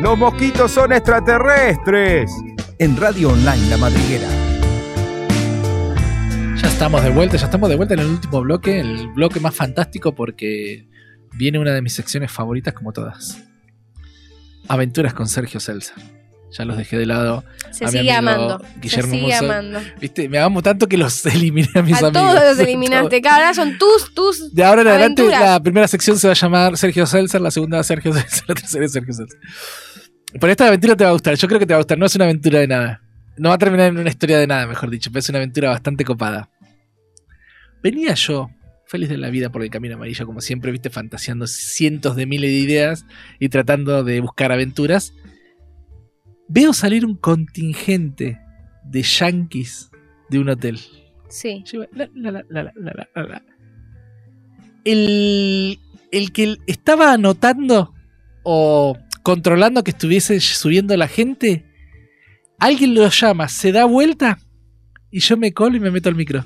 Los mosquitos son extraterrestres. En Radio Online La Madriguera. Ya estamos de vuelta, ya estamos de vuelta en el último bloque, el bloque más fantástico porque viene una de mis secciones favoritas como todas. Aventuras con Sergio Celsa. Ya los dejé de lado. Se a mi sigue amigo amando. Guillermo se sigue Musso. amando. Viste, me amo tanto que los eliminé a mis A amigos. todos los eliminaste. Cada ahora son tus, tus. De ahora en adelante, la primera sección se va a llamar Sergio Seltzer, la segunda Sergio Seltzer, la tercera es Sergio Seltzer. Pero esta aventura te va a gustar, yo creo que te va a gustar. No es una aventura de nada. No va a terminar en una historia de nada, mejor dicho, pero es una aventura bastante copada. Venía yo, feliz de la vida por el camino amarillo, como siempre, viste, fantaseando cientos de miles de ideas y tratando de buscar aventuras. Veo salir un contingente de yankees de un hotel. Sí. Lleva- la, la, la, la, la, la, la, la. El, el que estaba anotando o controlando que estuviese subiendo la gente, alguien lo llama, se da vuelta y yo me colo y me meto al micro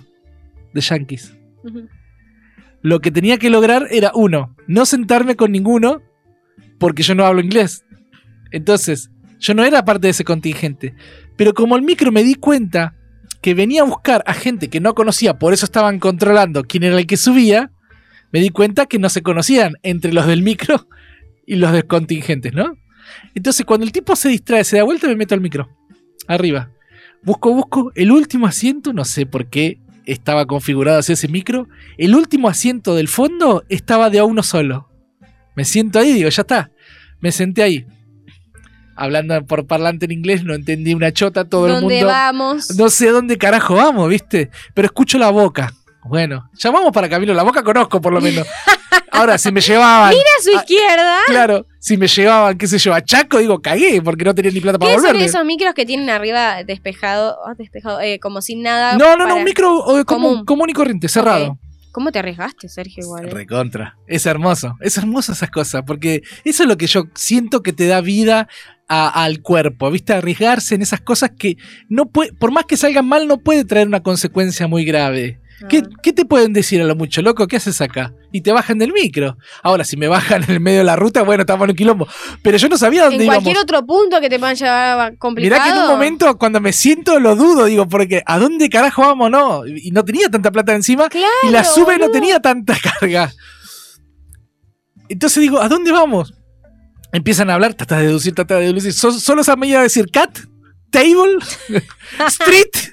de Yankees. Lo que tenía que lograr era, uno, no sentarme con ninguno porque yo no hablo inglés. Entonces, yo no era parte de ese contingente. Pero como el micro me di cuenta que venía a buscar a gente que no conocía, por eso estaban controlando quién era el que subía, me di cuenta que no se conocían entre los del micro y los del contingentes, ¿no? Entonces, cuando el tipo se distrae, se da vuelta, me meto al micro. Arriba. Busco, busco el último asiento, no sé por qué estaba configurado así ese micro. El último asiento del fondo estaba de a uno solo. Me siento ahí, digo, ya está. Me senté ahí. Hablando por parlante en inglés, no entendí una chota, todo el ¿Dónde mundo. vamos? No sé dónde carajo vamos, ¿viste? Pero escucho la boca. Bueno, llamamos para Camilo, la boca conozco por lo menos. Ahora, si me llevaban. Mira a su izquierda. Claro, si me llevaban, qué sé yo, a Chaco, digo, cagué, porque no tenía ni plata para ¿Qué son esos micros que tienen arriba despejado, ah, despejado eh, como sin nada? No, no, no, un micro eh, común, Común. y corriente, cerrado. ¿Cómo te arriesgaste, Sergio? Igual, eh? Recontra. Es hermoso. Es hermoso esas cosas. Porque eso es lo que yo siento que te da vida a- al cuerpo. ¿Viste? Arriesgarse en esas cosas que no puede, por más que salgan mal, no puede traer una consecuencia muy grave. ¿Qué, Ah. qué te pueden decir a lo mucho, loco? ¿Qué haces acá? Y te bajan del micro. Ahora, si me bajan en el medio de la ruta, bueno, estamos en un quilombo. Pero yo no sabía dónde En íbamos. cualquier otro punto que te puedan llevar complicado. Mirá que en un momento, cuando me siento, lo dudo, digo, porque ¿a dónde carajo vamos? No. Y no tenía tanta plata encima. Claro, y la sube no boludo. tenía tanta carga. Entonces digo, ¿a dónde vamos? Empiezan a hablar, trata de deducir, trata de deducir. So- solo se me a decir cat, table, street,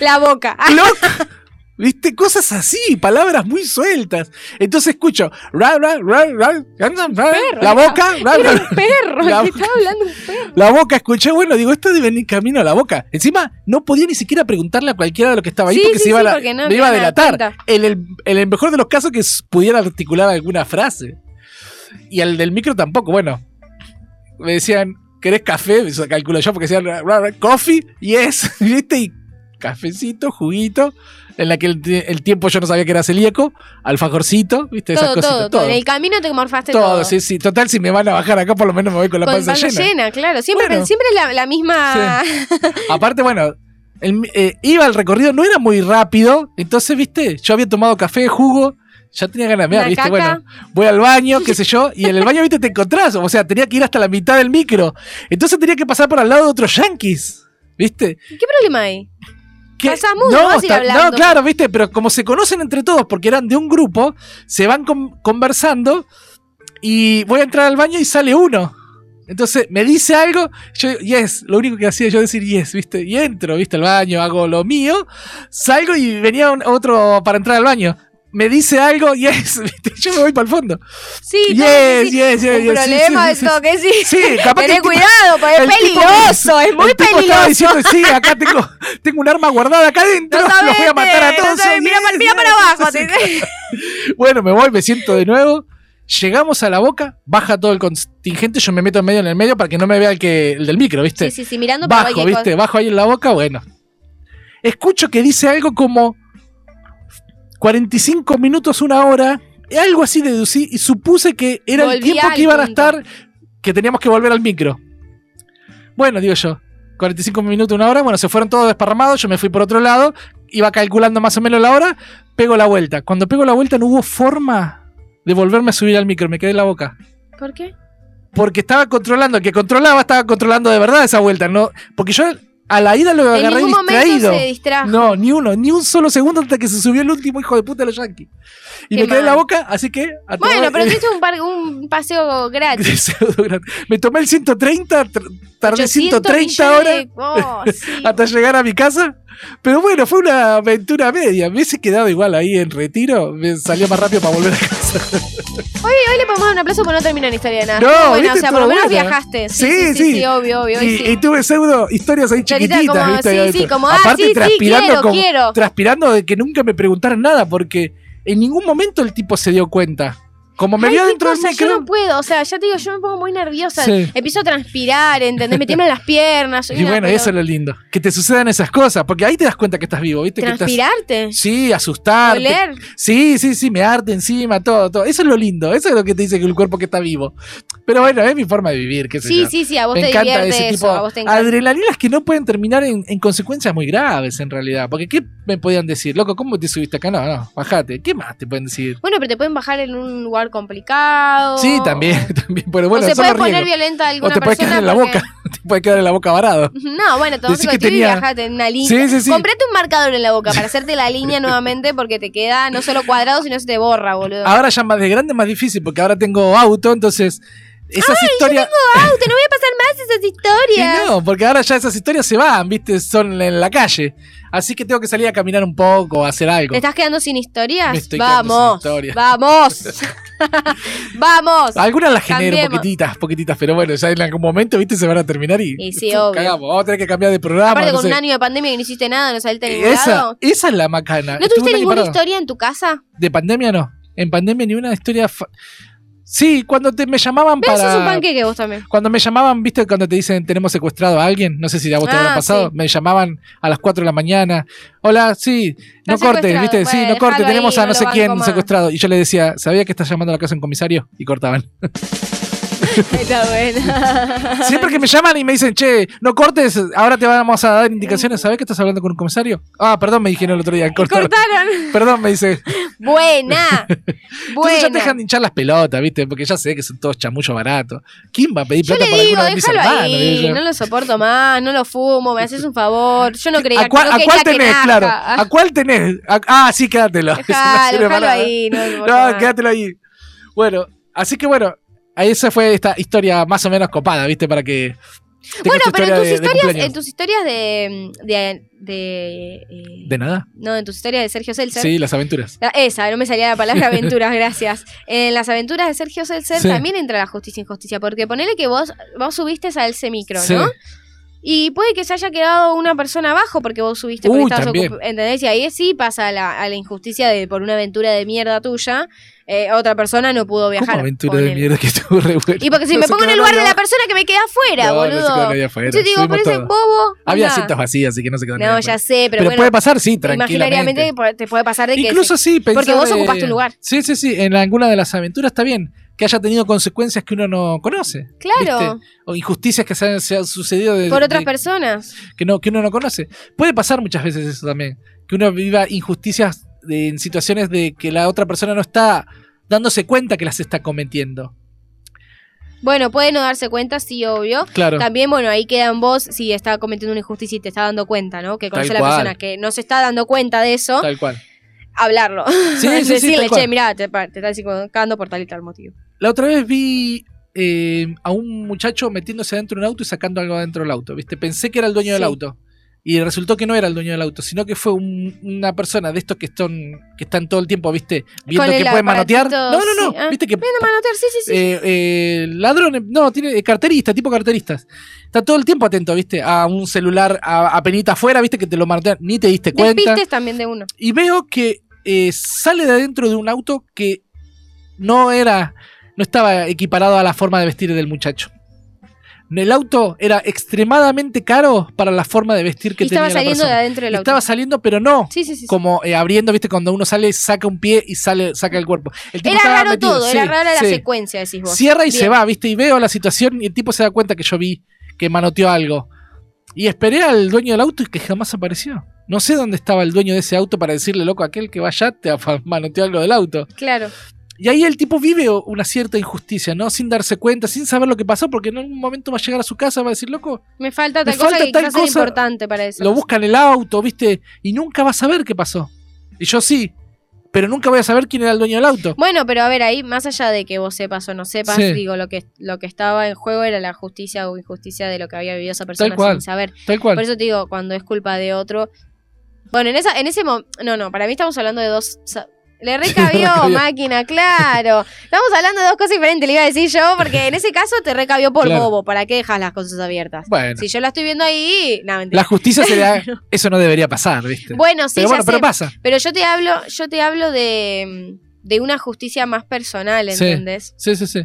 La boca. Clock. ¿Viste? Cosas así, palabras muy sueltas. Entonces escucho, ra, ra, ra, ra, la boca, ra, Era ra, un perro. La- te estaba hablando un perro. la boca, escuché, bueno, digo, esto debe venir camino a la boca. Encima, no podía ni siquiera preguntarle a cualquiera de los que estaba ahí Sí, porque sí, se iba a sí, la- porque no me iba a delatar. En el, en el mejor de los casos que pudiera articular alguna frase. Y al del micro tampoco, bueno. Me decían, ¿querés café? Eso calculo yo porque decían, ra, ra, coffee, yes, ¿viste? Y cafecito, juguito. En la que el, tie- el tiempo yo no sabía que era celíaco, alfajorcito, ¿viste? Esas Todo, cositas. todo, todo. En el camino te morfaste todo. Todo, sí, sí. Total, si me van a bajar acá, por lo menos me voy con la Con panza, panza llena. llena. claro. Siempre, Bueno. siempre la, la misma. Aparte, bueno, el- eh, iba el recorrido, no era muy rápido. Entonces, viste, yo había tomado café, jugo. Ya tenía ganas de viste, caca. bueno, voy al baño, qué sé yo, y en el baño, viste, te encontrás, o sea, tenía que ir hasta la mitad del micro. Entonces tenía que pasar por al lado de otros yankees, viste. ¿Qué problema hay? Que- no está- claro, viste, pero como se conocen entre todos, porque eran de un grupo, se van con- conversando y voy a entrar al baño y sale uno. Entonces me dice algo, yo digo, yes, lo único que hacía yo decir yes, ¿viste? Y entro, ¿viste? Al baño, hago lo mío, salgo y venía un- otro para entrar al baño. Me dice algo, yes. Yo me voy para el fondo. Sí, Yes, que sí. yes, yes, sí, problema sí, es sí, todo que sí. Sí, capaz que Tené el tipo- cuidado, porque es el peligroso, es muy el tipo estaba peligroso. diciendo, sí, acá tengo, tengo un arma guardada acá adentro, No los voy a matar a no todos. sabés, mira, para- mira yes, para abajo. sí, te- sí. Bueno, me voy, me siento de nuevo. Llegamos a la boca, baja todo el contingente, yo me meto en medio en el medio para que no me vea el que el del micro, ¿viste? Sí, sí, sí, mirando para Bajo, ¿viste? cosa. Bajo ahí en la boca, bueno. Escucho que dice algo como 45 minutos, una hora, algo así deducí y supuse que era el tiempo que iban a estar, que teníamos que volver al micro. Bueno, digo yo, 45 minutos, una hora, bueno, se fueron todos desparramados, yo me fui por otro lado, iba calculando más o menos la hora, pego la vuelta. Cuando pego la vuelta no hubo forma de volverme a subir al micro, me quedé en la boca. ¿Por qué? porque estaba controlando, el que controlaba estaba controlando de verdad esa vuelta, no, porque yo a la ida lo En agarré ningún distraído. se distrajo. No, ni uno, ni un solo segundo hasta que se subió el último hijo de puta de los Yankees. Y Qué me quedé en la boca, así que. a Bueno, tomar- pero tuviste un, par- un paseo gratis. Me tomé el 130, tr- tardé 800 130 horas Oh, sí. hasta llegar a mi casa. Pero bueno, fue una aventura media. Me hubiese quedado igual ahí en retiro. Me salió más rápido para volver a casa. Hoy, hoy le podemos dar un aplauso porque no termina la historia de nada. No, ¿viste? o sea, por lo menos buena. viajaste. Sí, Sí, sí, sí, sí. sí, obvio, obvio. Y, y tuve pseudo historias ahí Clarita, chiquititas, como, ¿viste? sí, sí, como, ah, Aparte, sí, transpirando, quiero, como- quiero. transpirando de que nunca me preguntaran nada, porque en ningún momento el tipo se dio cuenta. Como me Ay, vio dentro cosa, micro. Yo no puedo, o sea, ya te digo, yo me pongo muy nerviosa. Sí. Empiezo a transpirar, ¿entendés? Me tiemblan las piernas. soy Y una bueno, eso es lo lindo. Que te sucedan esas cosas, porque ahí te das cuenta que estás vivo, ¿viste? Que estás- ¿Transpirarte? Sí, asustarte. ¿Oler? Sí, sí, sí, me arte encima, todo, todo. Eso es lo lindo, eso es lo que te dice que el cuerpo que está vivo. Pero bueno, es mi forma de vivir, qué sé Sí, yo. sí, sí, a vos me te encanta divierte ese eso, tipo a vos te encanta. adrenalinas que no pueden terminar en, en consecuencias muy graves en realidad. Porque ¿qué me podían decir? Loco, ¿cómo te subiste acá? No, no, bajate. ¿Qué más te pueden decir? Bueno, pero te pueden bajar en un lugar complicado. Sí, también, también. Pero bueno, o se puede poner violenta a O alguna te persona. quedar en la boca. te puedes quedar en la boca varado. No, bueno, un que colectivo tenía- y viajate en una línea. Sí, sí, sí. Comprate un marcador en la boca para hacerte la línea nuevamente porque te queda no solo cuadrado, sino se te borra, boludo. Ahora ya más de grande es más difícil porque ahora tengo auto, entonces esas historias... Auto, no voy a pasar más esas Y historias. no, porque ahora ya esas historias se van, viste, son en la calle. Así que tengo que salir a caminar un poco, a hacer algo. ¿Te estás quedando sin historias? Me estoy quedando vamos, sin historias. vamos, vamos. Algunas las genero Cambiemos. poquititas, poquititas, pero bueno, ya en algún momento, viste, se van a terminar y. Y sí, ¡pum! obvio. Cagamos, vamos a tener que cambiar de programa. Aparte no con un año de pandemia que no hiciste nada, no saliste ningún esa, lado. esa es la macana. ¿No tuviste ninguna parado. historia en tu casa? De pandemia no. En pandemia ni una historia. fa- Sí, cuando te, me llamaban Pero para. sos un panqueque vos también. Cuando me llamaban, viste, cuando te dicen tenemos secuestrado a alguien, no sé si a vos te Ah, habrá pasado, sí. me llamaban a las 4 de la mañana. Hola, sí, no Está cortes, viste, sí, no cortes, tenemos ahí, a no sé quién más. secuestrado. Y yo le decía, ¿sabía que estás llamando a la casa de un comisario? Y cortaban. Está buena. Siempre que me llaman y me dicen, che, no cortes, ahora te vamos a dar indicaciones, ¿sabés que estás hablando con un comisario? Ah, perdón, me dijeron el otro día, cortaron. Cortaron. Perdón, me dice. Buena. Entonces ya te dejan de hinchar las pelotas, ¿viste? Porque ya sé que son todos chamullos baratos. ¿Quién va a pedir plata digo, alguno de mis hermanos? ahí, no lo soporto más, no lo fumo, me haces un favor. Yo no creía ¿A cuál, no a cuál tenés? Claro. Ah, ¿A cuál tenés? A- ah, sí, quédatelo. Dejalo, ahí. No, No, quédatelo ahí. Bueno, así que bueno, esa fue esta historia más o menos copada, ¿viste? Para que. Bueno, pero en tus de- de historias, cumpleaños. en tus historias de. de, de, eh, ¿De nada? no, en tus historias de Sergio Seltzer. Sí, las aventuras. La- Esa, no me salía la palabra aventuras, gracias. En las aventuras de Sergio Seltzer Sí. también entra la justicia e injusticia, porque ponele que vos, vos subiste al semicro, Sí. ¿no? Y puede que se haya quedado una persona abajo porque vos subiste Uy, también. ocup- ¿Entendés? Y ahí sí pasa a la, a la injusticia de por una aventura de mierda tuya, eh, otra persona no pudo viajar. ¿Cómo aventura de mierda que estuvo re buena? Y porque si No me pongo en el lugar de la persona que me queda afuera, abajo. No, no se quedó boludo. nadie afuera. Yo digo, por ese bobo. Había asientos vacíos, así que no se quedó nadie No, ya sé, pero, Pero bueno, puede pasar, sí, tranquilamente. imaginariamente te puede pasar de que Incluso sí, pensar porque vos de- ocupaste un lugar. Sí, sí, sí. En alguna de las aventuras está bien que haya tenido consecuencias que uno no conoce. Claro, ¿viste? O injusticias que se han, se han sucedido de, por otras de- personas. que, no, que uno no conoce. Puede pasar muchas veces eso también. Que uno viva injusticias de- en situaciones de que la otra persona no está dándose cuenta que las está cometiendo. Bueno, puede no darse cuenta, sí, obvio. Claro. También, bueno, ahí queda en vos si está cometiendo una injusticia y te está dando cuenta, ¿no? Que conoce a la cual. persona que no se está dando cuenta de eso, Tal cual. hablarlo. Sí, sí, Decirle, che, mirá, te, te estás equivocando por tal y tal motivo. La otra vez vi eh, a un muchacho metiéndose adentro de un auto y sacando algo adentro del auto, ¿viste? Pensé que era el dueño del auto. Y resultó que no era el dueño del auto, sino que fue un- una persona de estos que están, que están todo el tiempo, ¿viste? Viendo que pueden manotear. No, no, no. sí, ah. ¿Viste que manotear, sí, sí, sí. eh, eh, ladrones, no, tiene eh, carterista, tipo carteristas. Está todo el tiempo atento, ¿viste? A un celular a, a penita afuera, ¿viste? Que te lo manotean, ni te diste cuenta. Despistes también de uno. Y veo que eh, sale de adentro de un auto que no era, no estaba equiparado a la forma de vestir del muchacho. El auto era extremadamente caro para la forma de vestir que Y tenía estaba la saliendo de adentro del auto. Estaba saliendo, pero no. Sí, sí, sí. Como eh, abriendo, viste, cuando uno sale, saca un pie y sale, saca el cuerpo. El tipo Era raro metido, todo, sí, era rara la sí. secuencia, decís vos. Cierra y se va, viste, y veo la situación y el tipo se da cuenta que yo vi que manoteó algo. Y esperé al dueño del auto y que jamás apareció. No sé dónde estaba el dueño de ese auto para decirle, loco, aquel que vaya te manoteó algo del auto. Claro. Y ahí el tipo vive una cierta injusticia, ¿no? Sin darse cuenta, sin saber lo que pasó, porque en algún momento va a llegar a su casa, va a decir, loco, Me falta Me tal cosa falta que tal es cosa, importante para eso. lo busca en el auto, ¿viste? Y nunca va a saber qué pasó. Y yo sí, pero nunca voy a saber quién era el dueño del auto. Bueno, pero a ver, ahí, más allá de que vos sepas o no sepas, Sí. digo, lo que, lo que estaba en juego era la justicia o injusticia de lo que había vivido esa persona cual. sin saber. Tal cual. Por eso te digo, cuando es culpa de otro. Bueno, en esa, en ese momento. No, no, para mí estamos hablando de dos. Le recabió, máquina, claro. Estamos hablando de dos cosas diferentes, le iba a decir yo, porque en ese caso te recabió por Claro. bobo. ¿Para qué dejas las cosas abiertas? Bueno, Si yo la estoy viendo ahí, no, mentira. la justicia sería. Eso no debería pasar, ¿viste? Bueno, sí, pero bueno, pero pasa. Pero yo te hablo, yo te hablo de, de una justicia más personal. ¿entendés? Sí, sí, sí.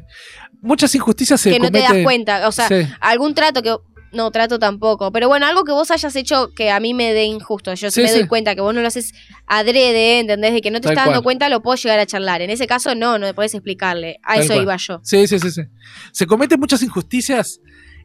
Muchas injusticias se que no te das cuenta. O sea, Sí. algún trato que. No, trato tampoco. Pero bueno, algo que vos hayas hecho que a mí me dé injusto. Yo Sí, me doy cuenta que vos no lo haces adrede, ¿entendés? De que no te Tal estás dando cuenta, lo puedo llegar a charlar. En ese caso, no, no puedes explicarle. A Tal eso cual. iba yo. Sí, sí, sí, sí. Se cometen muchas injusticias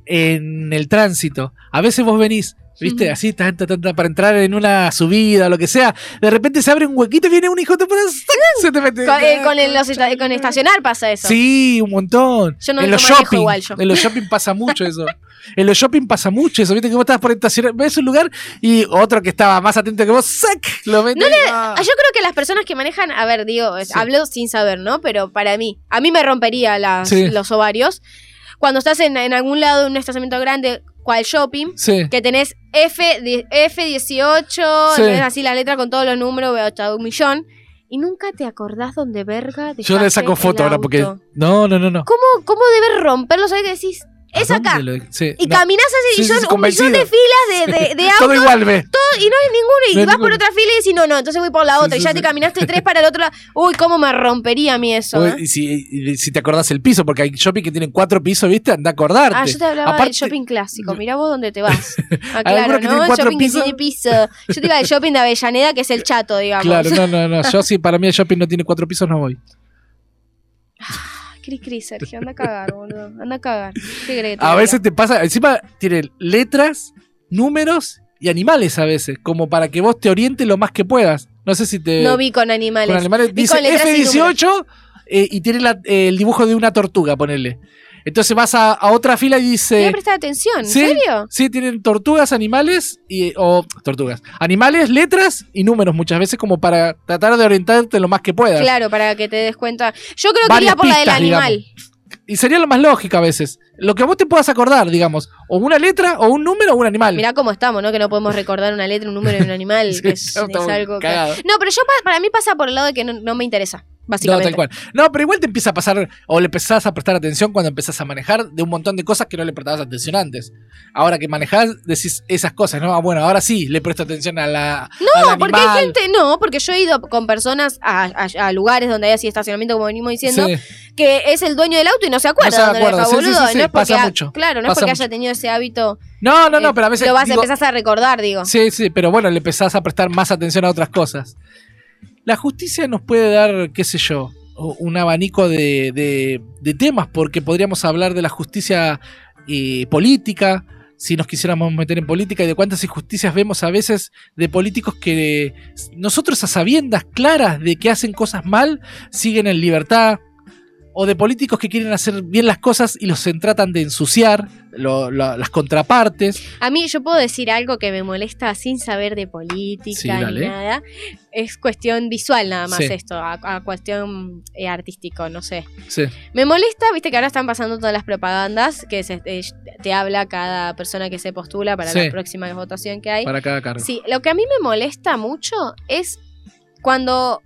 en el tránsito. A veces vos venís, ¿viste? Así, tanta, tanta, para entrar en una subida o lo que sea. De repente se abre un huequito y viene un hijo de puta, ¡sac! se te mete. Con, eh, con el, los esta- con estacionar pasa eso. Sí, un montón. Yo no en lo los shopping. igual yo. En los shopping pasa mucho eso. En los shopping pasa mucho eso. Viste que vos estás por estacionar, ves un lugar y otro que estaba más atento que vos, ¡sac! Lo mete. ah. Ah, Yo creo que las personas que manejan, a ver, digo, Sí. hablo sin saber, ¿no? Pero para mí, a mí me rompería las- Sí. los ovarios. Cuando estás en, en algún lado, en un estacionamiento grande, cual shopping, Sí. que tenés F, di- F18, Sí. tenés así la letra con todos los números, un millón, y nunca te acordás dónde verga Yo le saco foto ahora porque. No, no, no, no. ¿Cómo, ¿Cómo debes romperlo? ¿Sabes que decís? ¿A Es acá. dónde lo- sí, Y no. caminás así Sí, y son sí, un millón de filas de, de, de Todo autos igual, ve. y no hay ninguno y No vas por otra fila y decís, no, no, entonces voy por la otra y ya te caminaste tres para el otro lado. Uy, cómo me rompería a mí eso. Uy, ¿eh? y si, y si te acordás el piso, porque hay shopping que tienen cuatro pisos, ¿viste? Anda a acordarte. Ah, yo te hablaba Aparte- del shopping clásico. Mirá vos dónde te vas. Ah, claro, ¿no? El shopping pisos. que tiene piso. Yo te iba del shopping de Avellaneda, que es el chato, digamos. Claro, no, no, no. Yo sí, para mí el shopping no tiene cuatro pisos, no voy. Cris, Cris, Sergio, anda a cagar, boludo. Anda a cagar. ¿Qué crees que te A veces te pasa, encima tienen letras, números y animales a veces, como para que vos te orientes lo más que puedas. No sé si te... No vi con animales. con animales. Vi Dice con letras y F18 eh, y tiene la- eh, el dibujo de una tortuga, ponele. Entonces vas a, a otra fila y Voy dice... a prestar atención, ¿en Sí. serio? Sí, tienen tortugas, animales y o tortugas, animales, letras y números muchas veces como para tratar de orientarte lo más que puedas. Claro, para que te des cuenta. Yo creo que iría por la del animal. Y sería lo más lógico a veces. Lo que vos te puedas acordar, digamos, o una letra, o un número, o un animal. Mirá cómo estamos, ¿no? Que no podemos recordar una letra, un número y un animal. Sí, que es, algo que... No, pero yo pa- para mí pasa por el lado de que no, no me interesa, No, tal cual. No, pero igual te empieza a pasar, o le empezás a prestar atención cuando empezás a manejar de un montón de cosas que no le prestabas atención antes. Ahora que manejás, decís esas cosas, ¿no? Ah, bueno, ahora sí le presto atención a la. No, al porque hay gente, no, porque yo he ido con personas a, a- a lugares donde hay así estacionamiento, como venimos diciendo, Sí. que es el dueño del auto y no se acuerda No se dónde acuerda, sí, sí, boludo. sí, no es porque pasa mucho, Claro, no es porque mucho. haya tenido ese hábito. No, no, no, eh, pero a veces. Lo vas digo- a empezar a recordar, digo. Sí, sí, pero bueno, le empezás a prestar más atención a otras cosas. La justicia nos puede dar, qué sé yo, un abanico de, de- de temas, porque podríamos hablar de la justicia eh, política, si nos quisiéramos meter en política, y de cuántas injusticias vemos a veces de políticos que nosotros a sabiendas claras de que hacen cosas mal, siguen en libertad. O de políticos que quieren hacer bien las cosas y los tratan de ensuciar, lo- lo- las contrapartes. A mí yo puedo decir algo que me molesta sin saber de política Sí, ni nada. Es cuestión visual nada más Sí. esto, a, a cuestión eh, artístico, no sé. Sí. Me molesta, viste que ahora están pasando todas las propagandas que se- eh, te habla cada persona que se postula para la próxima votación que hay. para cada cargo. Sí, lo que a mí me molesta mucho es cuando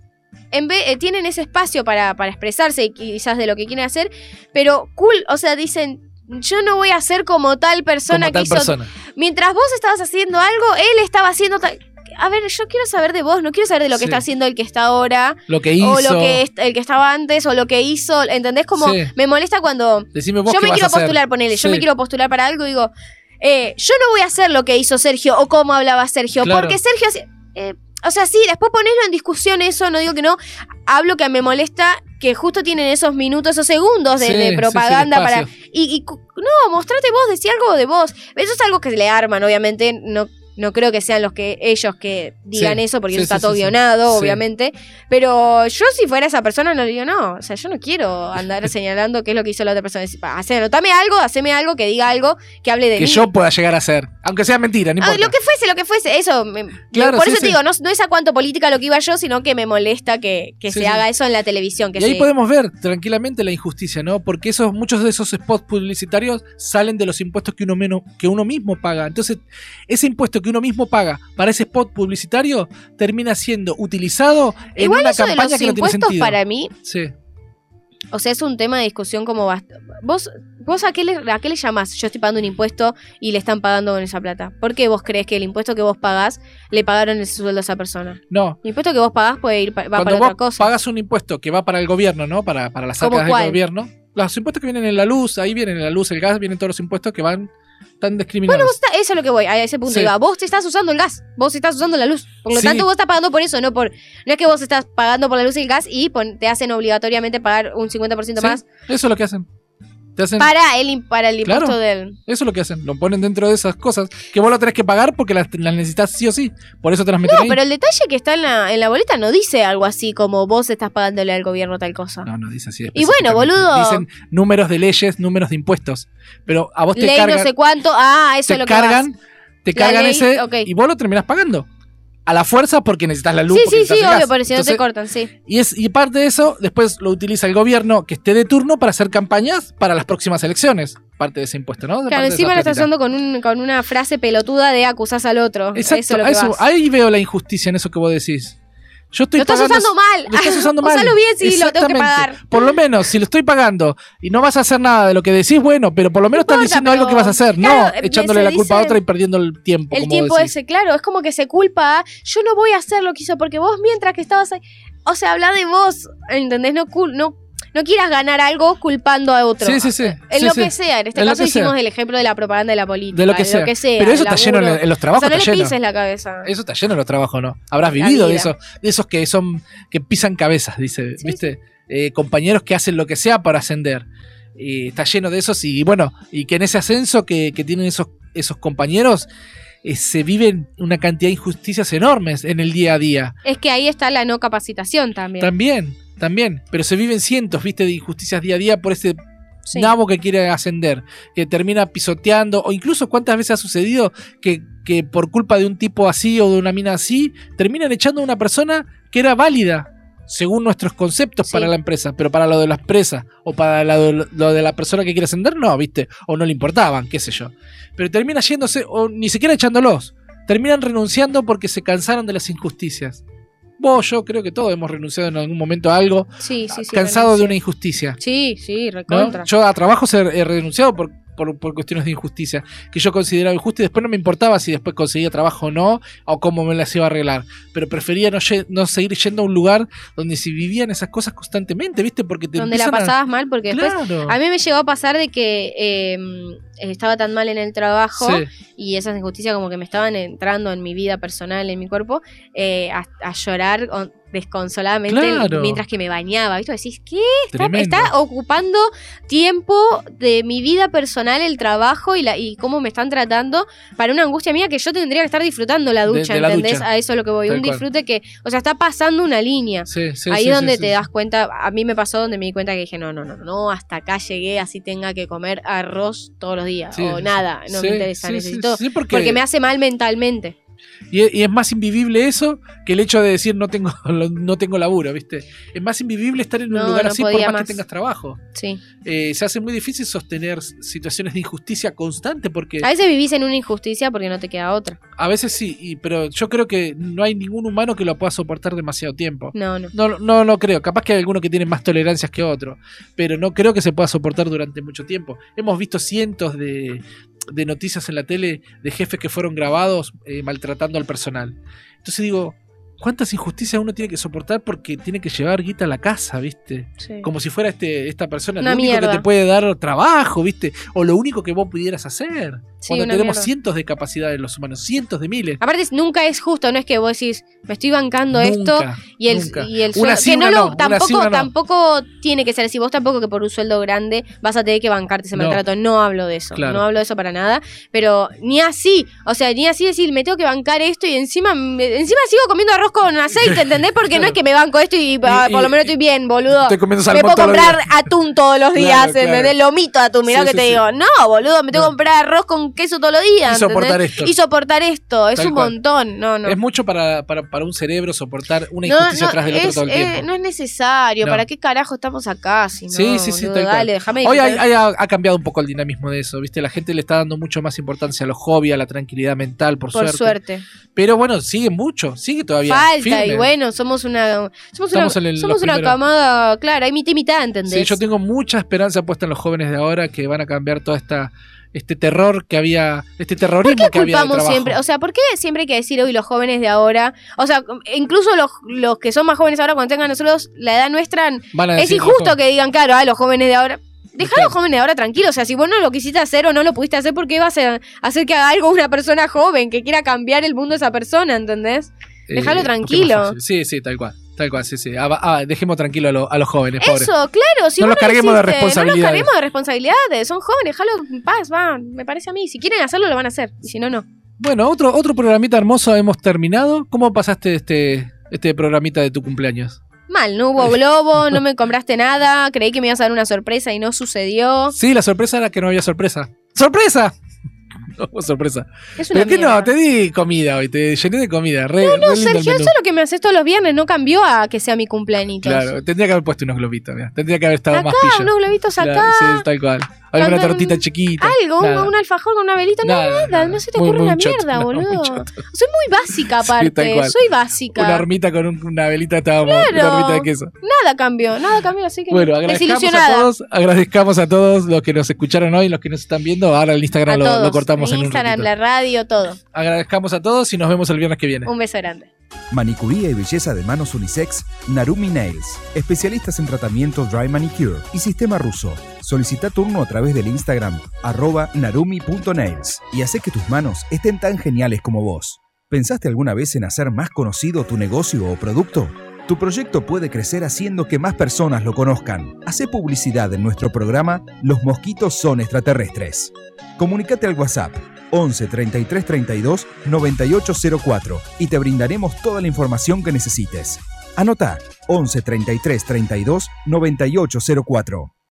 en vez, eh, tienen ese espacio para, para expresarse y quizás de lo que quieren hacer, pero cool, o sea, dicen, yo no voy a ser como tal persona Como tal que hizo... persona. Mientras vos estabas haciendo algo, él estaba haciendo tal... A ver, yo quiero saber de vos, no quiero saber de lo que Sí. está haciendo el que está ahora, Lo que hizo. o lo que el que estaba antes, o lo que hizo, ¿entendés? Como Sí. me molesta cuando Decime vos yo qué me vas quiero a hacer. postular, ponele, yo me quiero postular para algo y digo, eh, yo no voy a hacer lo que hizo Sergio o cómo hablaba Sergio, Claro. porque Sergio eh, o sea, sí, después ponerlo en discusión eso, no digo que no, hablo que me molesta que justo tienen esos minutos, esos segundos de, Sí, de sí, sí, propaganda para... Y, y no, mostrate vos, decí algo de vos. Eso es algo que le arman, obviamente, no No creo que sean los que ellos que digan Sí, eso, porque sí, eso está sí, todo guionado, obviamente. Pero yo si fuera esa persona no le digo, no, o sea, yo no quiero andar señalando qué es lo que hizo la otra persona. Decir, "Pa, hacé- anotame algo, haceme algo que diga algo que hable de Que mí. yo pueda llegar a hacer. Aunque sea mentira, no Ah, importa. lo que fuese, lo que fuese, eso. me- Claro, por eso te digo, no, no es a cuánto política lo que iba yo, sino que me molesta que, se haga eso en la televisión. Que y ahí se- podemos ver tranquilamente la injusticia, ¿no? Porque esos, muchos de esos spots publicitarios salen de los impuestos que uno, menos, que uno mismo paga. Entonces, ese impuesto que uno mismo paga para ese spot publicitario termina siendo utilizado en Igual una eso de campaña los que no tiene sentido. para mí, Sí. o sea, es un tema de discusión como basta. ¿Vos, vos a, qué le, a qué le llamás? Yo estoy pagando un impuesto y le están pagando con esa plata. ¿Por qué vos crees que el impuesto que vos pagás le pagaron el sueldo a esa persona? No. El impuesto que vos pagás puede ir va Cuando para vos otra cosa. pagas un impuesto que va para el gobierno, ¿no? Para, para las ¿Cómo arcas del gobierno. Los impuestos que vienen en la luz, ahí vienen en la luz, el gas, vienen todos los impuestos que van tan discriminados. Bueno, vos está- eso es lo que voy, a ese punto Sí. iba. Vos te estás usando el gas, vos estás usando la luz. Por lo Sí. tanto, vos estás pagando por eso, no por. No es que vos estás pagando por la luz y el gas y pon- te hacen obligatoriamente pagar un 50% Sí, más Eso es lo que hacen. Te hacen para el, para el impuesto Claro. del. Eso es lo que hacen. Lo ponen dentro de esas cosas que vos lo tenés que pagar porque las, las necesitas sí o sí. Por eso te las meten No, ahí. pero el detalle que está en la, en la boleta no dice algo así como vos estás pagándole al gobierno tal cosa. No, no dice así. Y bueno, boludo. Dicen números de leyes, números de impuestos. Pero a vos te Ley cargan, no sé cuánto. Ah, eso te es lo que cargan, te cargan ley, ese y vos lo terminás pagando. A la fuerza porque necesitas la luz. Sí, sí, sí, obvio, si no te cortan, sí. y, es, y parte de eso, después lo utiliza el gobierno que esté de turno para hacer campañas para las próximas elecciones. Parte de ese impuesto, ¿no? De Claro, encima lo estás usando con, un, con una frase pelotuda de acusás al otro. Exacto, eso a eso- vas. ahí veo la injusticia en eso que vos decís. Yo estoy Lo estás pagando- usando mal. Lo estás usando mal. Usalo bien si lo tengo que pagar. Por lo menos, si lo estoy pagando y no vas a hacer nada de lo que decís, bueno, pero por lo menos No estás importa, diciendo algo que vas a hacer, claro, no echándole la culpa a otra y perdiendo el tiempo. El como tiempo decís. ese, claro, es como que se culpa yo no voy a hacer lo que hizo porque vos mientras que estabas ahí, o sea, habla de vos, ¿entendés? No, no, no quieras ganar algo culpando a otro. Sí, sí, sí. En sí, lo sí. que sea, en este En caso sea. hicimos el ejemplo de la propaganda de la política. De lo que sea. Pero eso está lleno en, los O trabajos, sea, no le pises la cabeza. Eso está lleno en los trabajos, ¿no? Habrás La vivido de esos, de esos que son, que pisan cabezas, dice, Sí, ¿viste? Eh, compañeros que hacen lo que sea para ascender. Y está lleno de esos y bueno, y que en ese ascenso que, que tienen esos, esos compañeros eh, se viven una cantidad de injusticias enormes en el día a día. Es que ahí está la no capacitación también. También, también. Pero se viven cientos, viste, de injusticias día a día por ese Sí. nabo que quiere ascender, que termina pisoteando, o incluso cuántas veces ha sucedido que, que por culpa de un tipo así o de una mina así, terminan echando a una persona que era válida. Según nuestros conceptos Sí. para la empresa, pero para lo de la empresa o para lo, lo de la persona que quiere ascender, no, ¿viste? O no le importaban, qué sé yo. Pero termina yéndose, o ni siquiera echándolos. Terminan renunciando porque se cansaron de las injusticias. Vos, yo creo que todos hemos renunciado en algún momento a algo, Sí, sí, sí. cansado de una injusticia. Sí, sí, ¿no? recontra. Yo a trabajos he, he renunciado por, por, por cuestiones de injusticia, que yo consideraba injusto y después no me importaba si después conseguía trabajo o no, o cómo me las iba a arreglar. Pero prefería no, no seguir yendo a un lugar donde se vivían esas cosas constantemente, ¿viste? Porque te Donde la a- pasabas mal, porque después. Claro. A mí me llegó a pasar de que eh, estaba tan mal en el trabajo Sí. y esas injusticias como que me estaban entrando en mi vida personal, en mi cuerpo, eh, a, a llorar con- desconsoladamente Claro. mientras que me bañaba. ¿Viste? Decís, ¿qué? Está, ocupando tiempo de mi vida personal, el trabajo y, la, y cómo me están tratando para una angustia mía que yo tendría que estar disfrutando la ducha, de ¿entendés? ducha. A eso es lo que voy. Tal un cual. disfrute que, o sea, está pasando una línea. Sí, sí, Ahí sí, donde te das cuenta, a mí me pasó donde me di cuenta que dije, no, no, no, no, hasta acá llegué, así tenga que comer arroz todos los días, o nada, no me interesa, necesito, porque me hace mal mentalmente. Y, y es más invivible eso que el hecho de decir no tengo, no tengo laburo, ¿viste? Es más invivible estar en un No, lugar no así por más, más. que tengas trabajo. Sí. Eh, se hace muy difícil sostener situaciones de injusticia constante porque A veces vivís en una injusticia porque no te queda otra. A veces sí, y, pero yo creo que no hay ningún humano que lo pueda soportar demasiado tiempo. No, no. No, no, no creo. Capaz que hay alguno que tiene más tolerancias que otro, pero no creo que se pueda soportar durante mucho tiempo. Hemos visto cientos de, de noticias en la tele de jefes que fueron grabados eh, maltratando al personal. Entonces digo, cuántas injusticias uno tiene que soportar porque tiene que llevar guita a la casa, ¿viste? Sí. Como si fuera este, esta persona Una lo único mierda. que te puede dar trabajo, ¿viste? O lo único que vos pudieras hacer. Sí, Cuando tenemos mierda. cientos de capacidades los humanos, cientos de miles. Aparte, nunca es justo, no es que vos decís, me estoy bancando esto y el, nunca. y el sueldo. sí, que no una lo, no, una tampoco, sí, una no. tampoco tiene que ser así. Vos tampoco que por un sueldo grande vas a tener que bancarte ese maltrato. No hablo de eso. Claro. No hablo de eso para nada. Pero ni así. O sea, ni así decir, me tengo que bancar esto y encima, me- encima sigo comiendo arroz con aceite, ¿entendés? Porque no es que me banco esto y, ah, Y- por lo menos estoy bien, boludo. Estoy comiendo Me puedo comprar atún todos los días, Claro. ¿entendés? Lomito atún, mirá lo que te digo. No, boludo, me tengo que comprar arroz con queso todos los días. Y soportar ¿entendés? esto. Y soportar esto. Es Tal un cual. montón. No, no. Es mucho para, para, para un cerebro soportar una No, injusticia no, tras del otro es, todo el eh, tiempo. no es necesario. ¿Para qué carajo estamos acá? Si no, Sí, sí, sí, tal cual. Dale, déjame Hoy hay- ha, ha cambiado un poco el dinamismo de eso, ¿viste? La gente le está dando mucho más importancia a los hobbies, a la tranquilidad mental, por, Por suerte. suerte. Pero bueno, sigue mucho, sigue todavía. Falta, firme. y bueno, somos una. Somos una, Estamos en el- somos una camada, claro, hay mitad y mitad, ¿entendés? Sí, yo tengo mucha esperanza puesta en los jóvenes de ahora que van a cambiar toda esta este terror que había, este ¿Por terrorismo qué que había de siempre? O sea, ¿por qué siempre hay que decir hoy los jóvenes de ahora? O sea, incluso los, los que son más jóvenes ahora, cuando tengan nosotros la edad nuestra, es injusto que digan, claro, a los jóvenes de ahora. Deja a los jóvenes de ahora tranquilos. O sea, si vos no lo quisiste hacer o no lo pudiste hacer, ¿por qué vas a hacer que haga algo una persona joven que quiera cambiar el mundo de esa persona, ¿entendés? Déjalo Eh, tranquilo. Sí, sí, tal cual. Tal cual, sí, sí. Ah, va- ah, dejemos tranquilo a, lo- a los jóvenes, pobres. Eso, claro. Si No vos los carguemos de hiciste, No responsabilidades. los carguemos de responsabilidades. Son jóvenes, déjalo en paz, va. Me parece a mí. Si quieren hacerlo, lo van a hacer. Y si no, no. Bueno, otro, otro programita hermoso hemos terminado. ¿Cómo pasaste este, este programita de tu cumpleaños? Mal, no hubo globo, no me compraste nada. Creí que me ibas a dar una sorpresa y no sucedió. Sí, la sorpresa era que no había sorpresa. ¡Sorpresa! No sorpresa. Es una ¿Pero qué no? Te di comida hoy, te llené de comida. Re, No, re lindo el Sergio, eso es lo que me haces todos los viernes. No cambió a que sea mi cumpleaños. Claro, tendría que haber puesto unos globitos, mira. Tendría que haber estado Acá, más pillo. unos globitos acá. Claro, sí, tal cual. Alguna tortita chiquita. Algo, un, Nada. un alfajor con una velita. Nada, nada, nada. no se te Muy- ocurre muy una choto, mierda, no, boludo. Soy muy básica aparte. Soy básica. Una hormita con un- una velita estábamos. Una hormita de queso. Nada cambió, nada cambió, así que Bueno, agradezcamos a todos, agradezcamos a todos los que nos escucharon hoy, los que nos están viendo. Ahora el Instagram lo, cortamos en un Instagram, ratito. la radio, todo. Agradezcamos a todos y nos vemos el viernes que viene. Un beso grande. Manicuría y belleza de manos unisex, Narumi Nails. Especialistas en tratamiento dry manicure y sistema ruso. Solicita turno a través del Instagram arroba narumi.nails y hace que tus manos estén tan geniales como vos. ¿Pensaste alguna vez en hacer más conocido tu negocio o producto? Tu proyecto puede crecer haciendo que más personas lo conozcan. Hace publicidad en nuestro programa Los mosquitos son extraterrestres. Comunicate al WhatsApp 11 33 32 9804 y te brindaremos toda la información que necesites. Anota 11 33 32 9804.